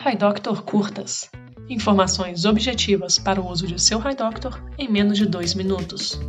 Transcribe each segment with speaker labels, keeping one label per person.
Speaker 1: HiDoctor Curtas. Informações objetivas para o uso de seu HiDoctor em menos de dois minutos.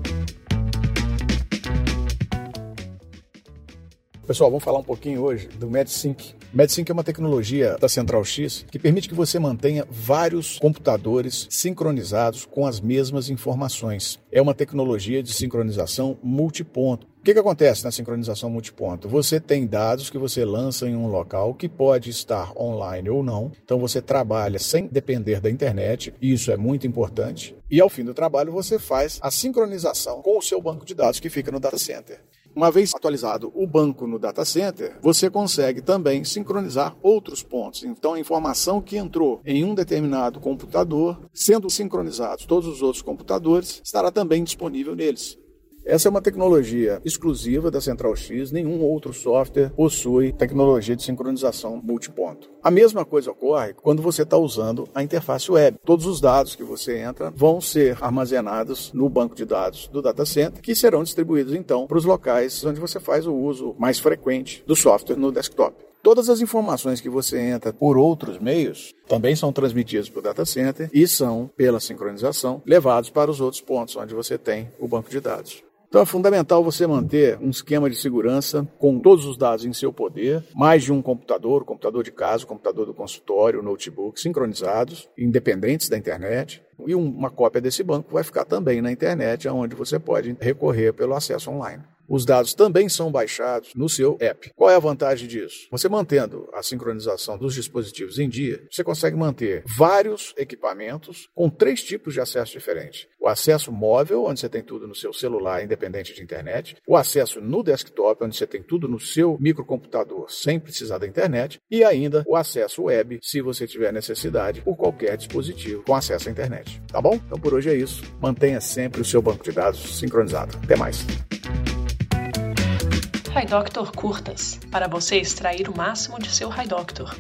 Speaker 2: Pessoal, vamos falar um pouquinho hoje do MedSync. MedSync é uma tecnologia da Central X que permite que você mantenha vários computadores sincronizados com as mesmas informações. É uma tecnologia de sincronização multiponto. O que, que acontece na sincronização multiponto? Você tem dados que você lança em um local que pode estar online ou não, então você trabalha sem depender da internet, e isso é muito importante. E ao fim do trabalho, você faz a sincronização com o seu banco de dados que fica no data center. Uma vez atualizado o banco no data center, você consegue também sincronizar outros pontos. Então, a informação que entrou em um determinado computador, sendo sincronizados todos os outros computadores, estará também disponível neles. Essa é uma tecnologia exclusiva da Central X, nenhum outro software possui tecnologia de sincronização multiponto. A mesma coisa ocorre quando você está usando a interface web. Todos os dados que você entra vão ser armazenados no banco de dados do data center, que serão distribuídos então para os locais onde você faz o uso mais frequente do software no desktop. Todas as informações que você entra por outros meios também são transmitidas para o data center e são, pela sincronização, levados para os outros pontos onde você tem o banco de dados. Então é fundamental você manter um esquema de segurança com todos os dados em seu poder, mais de um computador, computador de casa, computador do consultório, notebook, sincronizados, independentes da internet. E uma cópia desse banco vai ficar também na internet, onde você pode recorrer pelo acesso online os dados também são baixados no seu app. Qual é a vantagem disso? Você mantendo a sincronização dos dispositivos em dia, você consegue manter vários equipamentos com três tipos de acesso diferentes. O acesso móvel, onde você tem tudo no seu celular, independente de internet. O acesso no desktop, onde você tem tudo no seu microcomputador, sem precisar da internet. E ainda o acesso web, se você tiver necessidade, por qualquer dispositivo com acesso à internet. Tá bom? Então por hoje é isso. Mantenha sempre o seu banco de dados sincronizado. Até mais.
Speaker 1: HiDoctor Curtas para você extrair o máximo de seu HiDoctor.